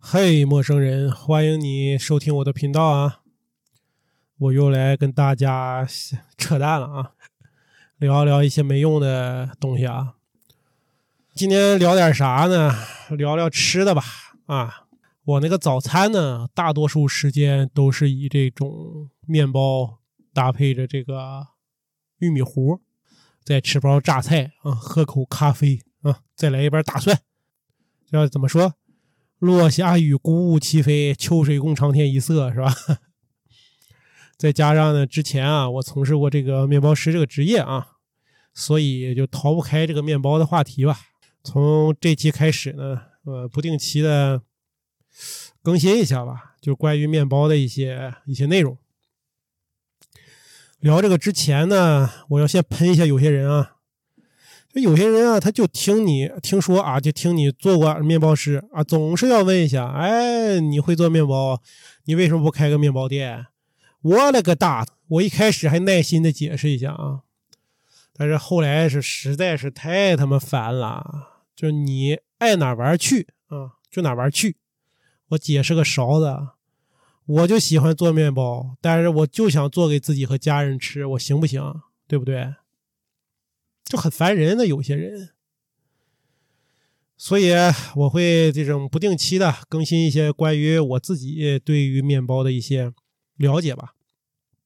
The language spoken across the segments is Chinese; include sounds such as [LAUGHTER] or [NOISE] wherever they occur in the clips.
嘿，陌生人，欢迎你收听我的频道啊！我又来跟大家扯淡了啊，聊聊一些没用的东西啊。今天聊点啥呢？聊聊吃的吧。啊，我那个早餐呢，大多数时间都是以这种面包搭配着这个玉米糊，再吃包榨菜啊，喝口咖啡啊，再来一瓣大蒜。要怎么说？落霞与孤鹜齐飞，秋水共长天一色，是吧？[LAUGHS] 再加上呢，之前啊，我从事过这个面包师这个职业啊，所以就逃不开这个面包的话题吧。从这期开始呢，呃，不定期的更新一下吧，就关于面包的一些一些内容。聊这个之前呢，我要先喷一下有些人啊。有些人啊，他就听你听说啊，就听你做过面包师啊，总是要问一下，哎，你会做面包？你为什么不开个面包店？我勒个大！我一开始还耐心的解释一下啊，但是后来是实在是太他妈烦了，就你爱哪玩去啊，就哪玩去。我解释个勺子，我就喜欢做面包，但是我就想做给自己和家人吃，我行不行？对不对？就很烦人的有些人，所以我会这种不定期的更新一些关于我自己对于面包的一些了解吧，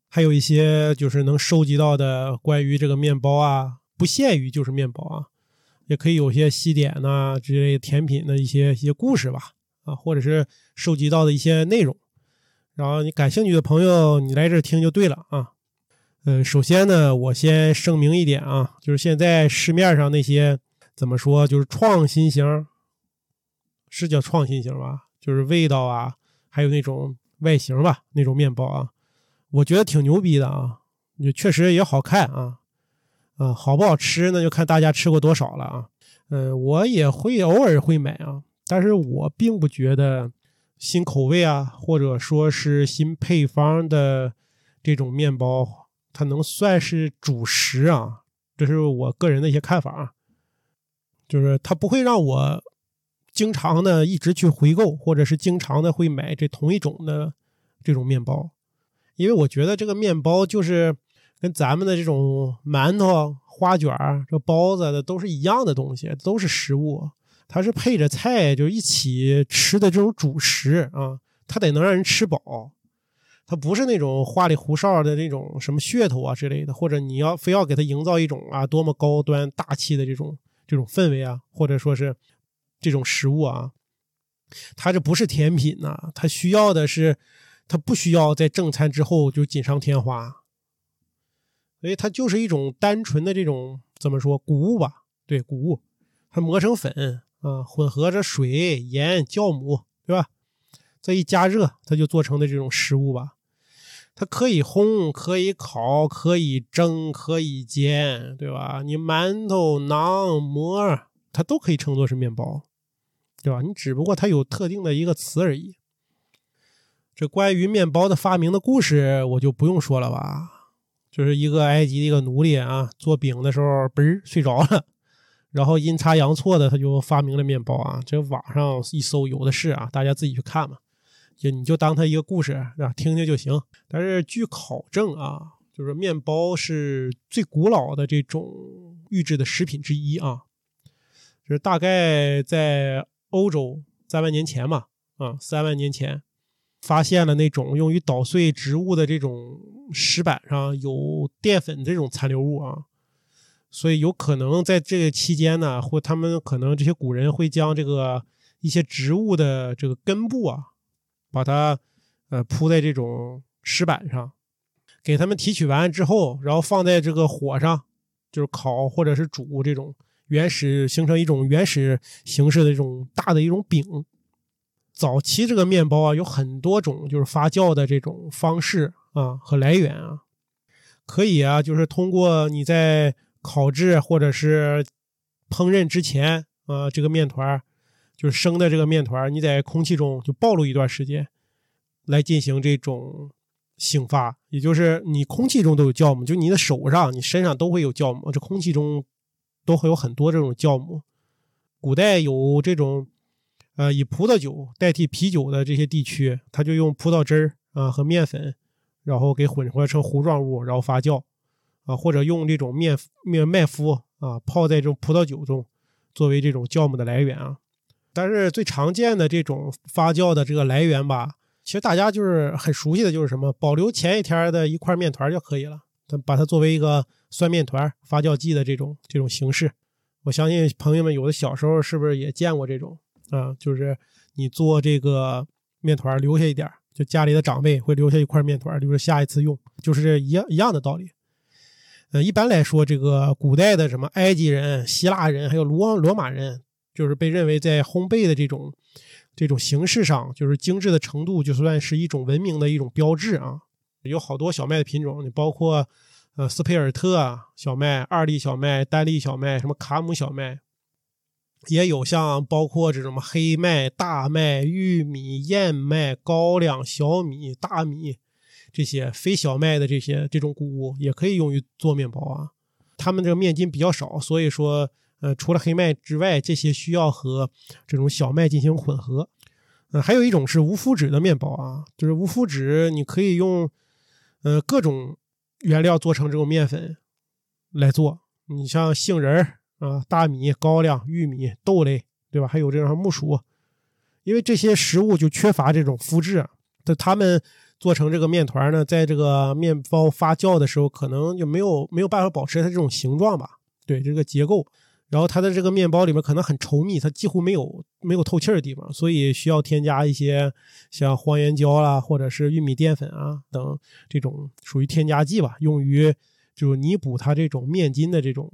还有一些就是能收集到的关于这个面包啊，不限于就是面包啊，也可以有些西点呐之类甜品的一些一些故事吧，啊，或者是收集到的一些内容，然后你感兴趣的朋友，你来这听就对了啊。嗯，首先呢，我先声明一点啊，就是现在市面上那些怎么说，就是创新型，是叫创新型吧？就是味道啊，还有那种外形吧，那种面包啊，我觉得挺牛逼的啊，也确实也好看啊，啊，好不好吃那就看大家吃过多少了啊。嗯，我也会偶尔会买啊，但是我并不觉得新口味啊，或者说是新配方的这种面包。它能算是主食啊，这是我个人的一些看法啊，就是它不会让我经常的一直去回购，或者是经常的会买这同一种的这种面包，因为我觉得这个面包就是跟咱们的这种馒头、花卷、这包子的都是一样的东西，都是食物，它是配着菜就一起吃的这种主食啊，它得能让人吃饱。它不是那种花里胡哨的那种什么噱头啊之类的，或者你要非要给它营造一种啊多么高端大气的这种这种氛围啊，或者说是这种食物啊，它这不是甜品呐，它需要的是，它不需要在正餐之后就锦上添花，所以它就是一种单纯的这种怎么说谷物吧？对，谷物，它磨成粉啊，混合着水、盐、酵母，对吧？再一加热，它就做成的这种食物吧。它可以烘，可以烤，可以蒸，可以煎，对吧？你馒头、馕、馍，它都可以称作是面包，对吧？你只不过它有特定的一个词而已。这关于面包的发明的故事，我就不用说了吧。就是一个埃及的一个奴隶啊，做饼的时候，嘣睡着了。然后阴差阳错的，他就发明了面包啊！这网上一搜有的是啊，大家自己去看嘛。就你就当它一个故事啊，听听就行。但是据考证啊，就是面包是最古老的这种预制的食品之一啊。就是大概在欧洲三万年前嘛，啊，三万年前发现了那种用于捣碎植物的这种石板上有淀粉这种残留物啊，所以有可能在这个期间呢，或他们可能这些古人会将这个一些植物的这个根部啊。把它，呃，铺在这种石板上，给它们提取完之后，然后放在这个火上，就是烤或者是煮这种原始形成一种原始形式的这种大的一种饼。早期这个面包啊，有很多种就是发酵的这种方式啊和来源啊，可以啊，就是通过你在烤制或者是烹饪之前啊，这个面团儿。就是生的这个面团，你在空气中就暴露一段时间，来进行这种醒发，也就是你空气中都有酵母，就你的手上、你身上都会有酵母，这空气中都会有很多这种酵母。古代有这种呃，以葡萄酒代替啤酒的这些地区，它就用葡萄汁儿啊和面粉，然后给混合成糊状物，然后发酵啊，或者用这种面面麦麸啊泡在这种葡萄酒中，作为这种酵母的来源啊。但是最常见的这种发酵的这个来源吧，其实大家就是很熟悉的就是什么，保留前一天的一块面团就可以了，把它作为一个酸面团发酵剂的这种这种形式。我相信朋友们有的小时候是不是也见过这种？啊，就是你做这个面团留下一点就家里的长辈会留下一块面团留着下一次用，就是这一样一样的道理。呃，一般来说，这个古代的什么埃及人、希腊人，还有罗罗马人，就是被认为在烘焙的这种这种形式上，就是精致的程度，就算是一种文明的一种标志啊。有好多小麦的品种，你包括呃斯佩尔特啊小麦、二粒小麦、单粒小麦，什么卡姆小麦。也有像包括这种黑麦、大麦、玉米、燕麦、高粱、小米、大米这些非小麦的这些这种谷物，也可以用于做面包啊。它们这个面筋比较少，所以说，呃，除了黑麦之外，这些需要和这种小麦进行混合。呃，还有一种是无麸质的面包啊，就是无麸质，你可以用呃各种原料做成这种面粉来做。你像杏仁儿。啊，大米、高粱、玉米、豆类，对吧？还有这种木薯，因为这些食物就缺乏这种麸质，那他们做成这个面团呢，在这个面包发酵的时候，可能就没有没有办法保持它这种形状吧？对，这个结构，然后它的这个面包里面可能很稠密，它几乎没有没有透气的地方，所以需要添加一些像黄原胶啦，或者是玉米淀粉啊等这种属于添加剂吧，用于就弥补它这种面筋的这种。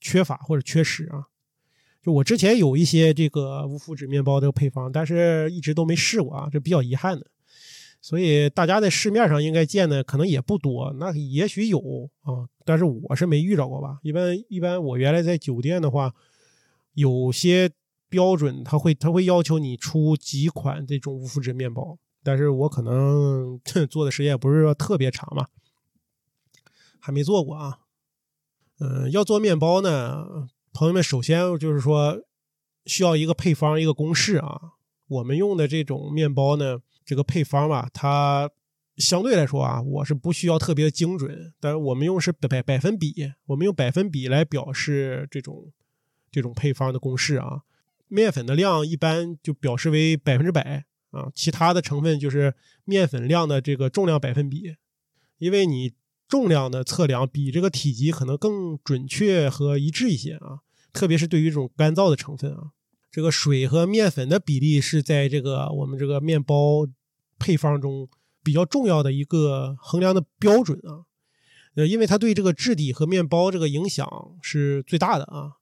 缺乏或者缺失啊，就我之前有一些这个无麸质面包的配方，但是一直都没试过啊，这比较遗憾的。所以大家在市面上应该见的可能也不多，那也许有啊，但是我是没遇着过吧。一般一般，我原来在酒店的话，有些标准他会他会要求你出几款这种无麸质面包，但是我可能 [LAUGHS] 做的时间也不是说特别长嘛，还没做过啊。嗯，要做面包呢，朋友们，首先就是说需要一个配方，一个公式啊。我们用的这种面包呢，这个配方吧，它相对来说啊，我是不需要特别精准，但是我们用是百百分比，我们用百分比来表示这种这种配方的公式啊。面粉的量一般就表示为百分之百啊，其他的成分就是面粉量的这个重量百分比，因为你。重量的测量比这个体积可能更准确和一致一些啊，特别是对于这种干燥的成分啊，这个水和面粉的比例是在这个我们这个面包配方中比较重要的一个衡量的标准啊，呃，因为它对这个质地和面包这个影响是最大的啊。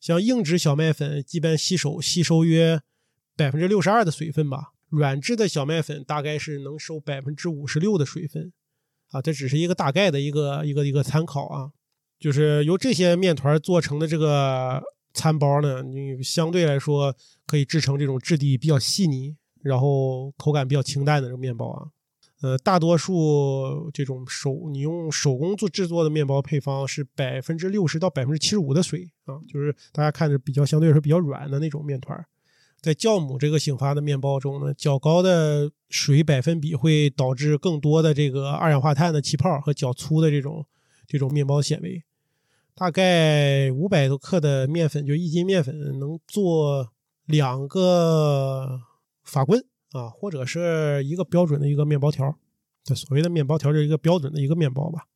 像硬质小麦粉，基本吸收吸收约百分之六十二的水分吧，软质的小麦粉大概是能收百分之五十六的水分。啊，这只是一个大概的一个一个一个参考啊，就是由这些面团做成的这个餐包呢，你相对来说可以制成这种质地比较细腻，然后口感比较清淡的这个面包啊。呃，大多数这种手你用手工做制作的面包配方是百分之六十到百分之七十五的水啊，就是大家看着比较相对来说比较软的那种面团。在酵母这个醒发的面包中呢，较高的水百分比会导致更多的这个二氧化碳的气泡和较粗的这种这种面包纤维。大概五百多克的面粉，就一斤面粉能做两个法棍啊，或者是一个标准的一个面包条。这所谓的面包条就是一个标准的一个面包吧。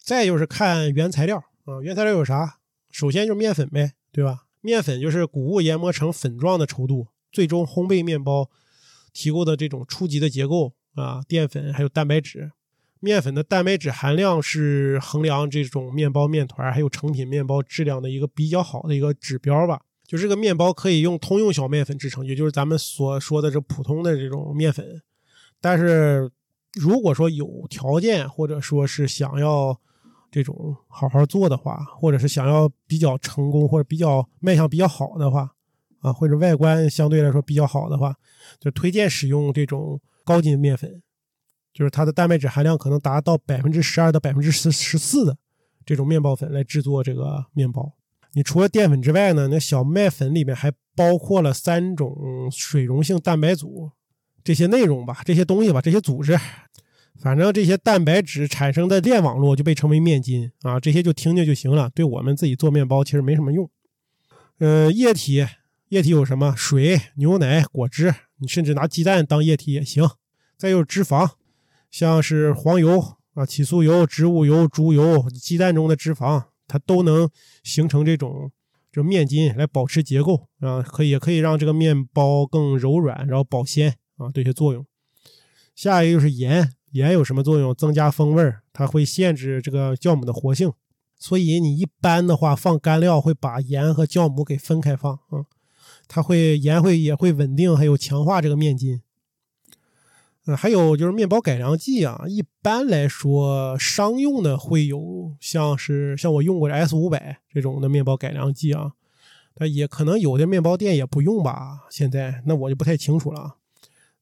再就是看原材料啊，原材料有啥？首先就是面粉呗，对吧？面粉就是谷物研磨成粉状的稠度。最终烘焙面包提供的这种初级的结构啊，淀粉还有蛋白质，面粉的蛋白质含量是衡量这种面包面团还有成品面包质量的一个比较好的一个指标吧。就这个面包可以用通用小麦粉制成，也就是咱们所说的这普通的这种面粉。但是如果说有条件或者说是想要这种好好做的话，或者是想要比较成功或者比较卖相比较好的话。啊，或者外观相对来说比较好的话，就推荐使用这种高筋面粉，就是它的蛋白质含量可能达到百分之十二到百分之十十四的这种面包粉来制作这个面包。你除了淀粉之外呢，那小麦粉里面还包括了三种水溶性蛋白组这些内容吧，这些东西吧，这些组织，反正这些蛋白质产生的链网络就被称为面筋啊，这些就听听就行了，对我们自己做面包其实没什么用。呃，液体，液体有什么？水、牛奶、果汁，你甚至拿鸡蛋当液体也行。再有脂肪，像是黄油啊、起酥油、植物油、猪油、鸡蛋中的脂肪，它都能形成这种就面筋来保持结构啊，可以也可以让这个面包更柔软，然后保鲜啊这些作用。下一个就是盐，盐有什么作用？增加风味它会限制这个酵母的活性。所以你一般的话放干料会把盐和酵母给分开放啊，它会盐会也会稳定还有强化这个面筋。嗯，还有就是面包改良剂啊，一般来说商用的会有像是像我用过的 S 五百这种的面包改良剂啊，但也可能有的面包店也不用吧。现在那我就不太清楚了，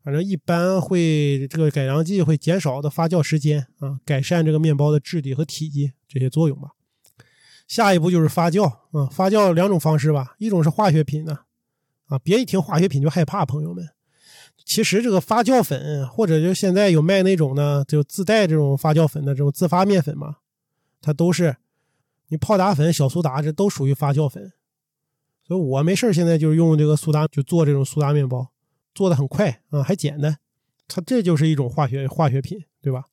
反正一般会这个改良剂会减少的发酵时间啊，改善这个面包的质地和体积这些作用吧。下一步就是发酵啊，发酵两种方式吧，一种是化学品的啊，别一听化学品就害怕，朋友们，其实这个发酵粉或者就现在有卖那种呢，就自带这种发酵粉的这种自发面粉嘛，它都是你泡打粉、小苏打这都属于发酵粉，所以我没事现在就是用这个苏打就做这种苏打面包，做的很快啊，还简单，它这就是一种化学化学品，对吧？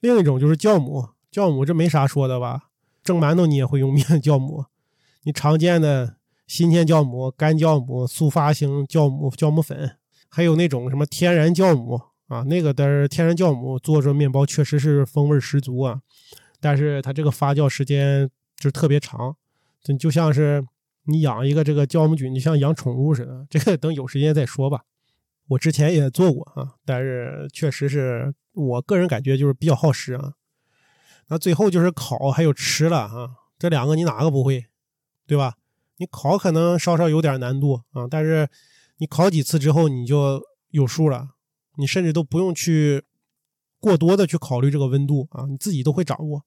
另一种就是酵母，酵母这没啥说的吧？蒸馒头你也会用面酵母，你常见的新鲜酵母、干酵母、速发型酵母、酵母粉，还有那种什么天然酵母啊，那个的天然酵母做出面包确实是风味十足啊，但是它这个发酵时间就特别长，就就像是你养一个这个酵母菌，就像养宠物似的。[LAUGHS] 这个等有时间再说吧。我之前也做过啊，但是确实是我个人感觉就是比较耗时啊。那最后就是烤，还有吃了啊，这两个你哪个不会，对吧？你烤可能稍稍有点难度啊，但是你烤几次之后你就有数了，你甚至都不用去过多的去考虑这个温度啊，你自己都会掌握，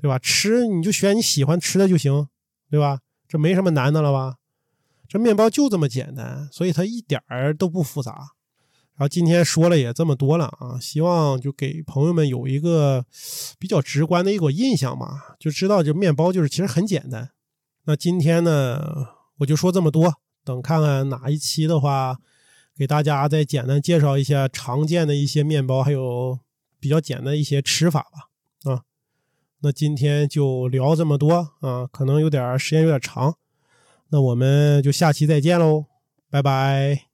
对吧？吃你就选你喜欢吃的就行，对吧？这没什么难的了吧？这面包就这么简单，所以它一点儿都不复杂。然后今天说了也这么多了啊，希望就给朋友们有一个比较直观的一个印象嘛，就知道这面包就是其实很简单。那今天呢，我就说这么多，等看看哪一期的话，给大家再简单介绍一下常见的一些面包，还有比较简单一些吃法吧。啊，那今天就聊这么多啊，可能有点时间有点长，那我们就下期再见喽，拜拜。